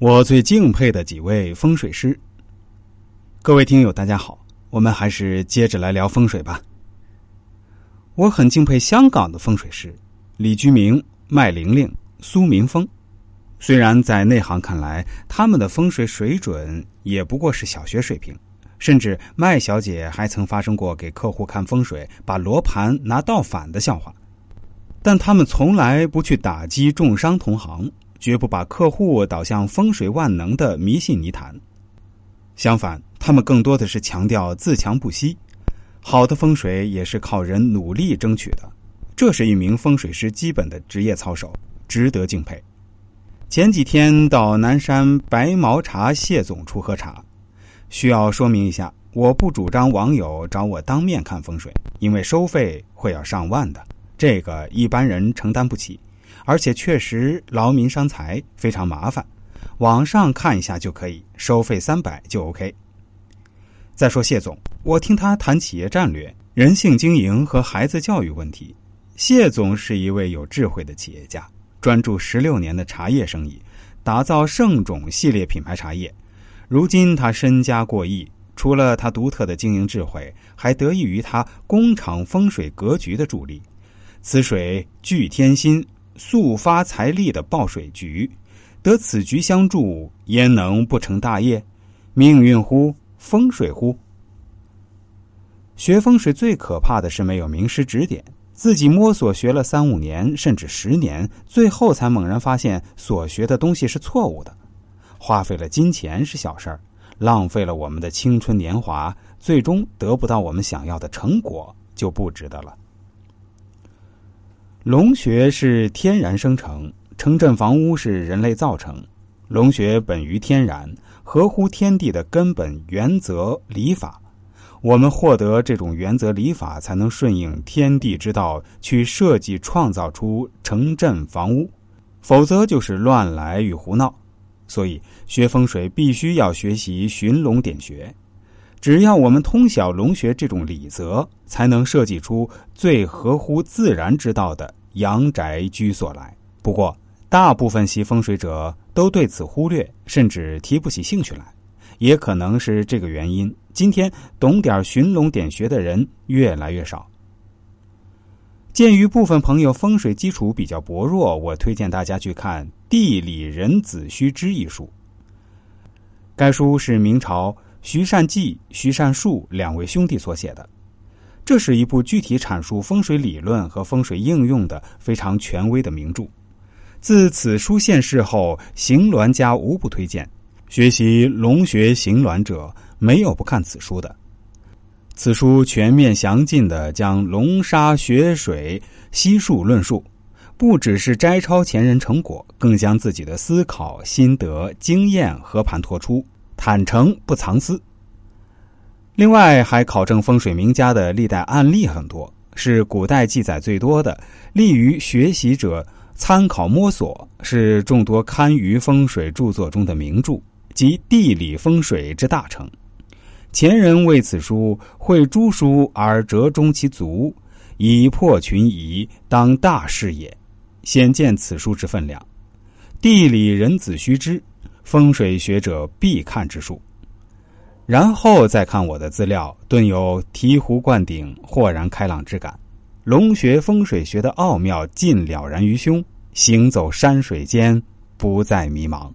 我最敬佩的几位风水师。各位听友，大家好，我们还是接着来聊风水吧。我很敬佩香港的风水师李居明、麦玲玲、苏明峰。虽然在内行看来，他们的风水水准也不过是小学水平，甚至麦小姐还曾发生过给客户看风水把罗盘拿倒反的笑话，但他们从来不去打击重伤同行。绝不把客户导向风水万能的迷信泥潭，相反，他们更多的是强调自强不息。好的风水也是靠人努力争取的，这是一名风水师基本的职业操守，值得敬佩。前几天到南山白毛茶谢总处喝茶，需要说明一下，我不主张网友找我当面看风水，因为收费会要上万的，这个一般人承担不起。而且确实劳民伤财，非常麻烦。网上看一下就可以，收费三百就 OK。再说谢总，我听他谈企业战略、人性经营和孩子教育问题。谢总是一位有智慧的企业家，专注十六年的茶叶生意，打造盛种系列品牌茶叶。如今他身家过亿，除了他独特的经营智慧，还得益于他工厂风水格局的助力。此水聚天心。速发财力的报水局，得此局相助，焉能不成大业？命运乎？风水乎？学风水最可怕的是没有名师指点，自己摸索学了三五年，甚至十年，最后才猛然发现所学的东西是错误的，花费了金钱是小事儿，浪费了我们的青春年华，最终得不到我们想要的成果，就不值得了。龙穴是天然生成，城镇房屋是人类造成。龙穴本于天然，合乎天地的根本原则理法。我们获得这种原则理法，才能顺应天地之道去设计创造出城镇房屋，否则就是乱来与胡闹。所以学风水必须要学习寻龙点穴。只要我们通晓龙穴这种理则，才能设计出最合乎自然之道的。阳宅居所来，不过大部分习风水者都对此忽略，甚至提不起兴趣来，也可能是这个原因。今天懂点寻龙点穴的人越来越少。鉴于部分朋友风水基础比较薄弱，我推荐大家去看《地理人子虚之》一书。该书是明朝徐善记、徐善树两位兄弟所写的。这是一部具体阐述风水理论和风水应用的非常权威的名著。自此书现世后，行鸾家无不推荐。学习龙穴行鸾者，没有不看此书的。此书全面详尽的将龙沙穴水悉数论述，不只是摘抄前人成果，更将自己的思考心得经验和盘托出，坦诚不藏私。另外，还考证风水名家的历代案例很多，是古代记载最多的，利于学习者参考摸索，是众多堪舆风水著作中的名著，即地理风水之大成。前人为此书绘诸书而折中其足，以破群疑，当大事也。显见此书之分量。地理人子须知，风水学者必看之书。然后再看我的资料，顿有醍醐灌顶、豁然开朗之感。龙穴风水学的奥妙尽了然于胸，行走山水间，不再迷茫。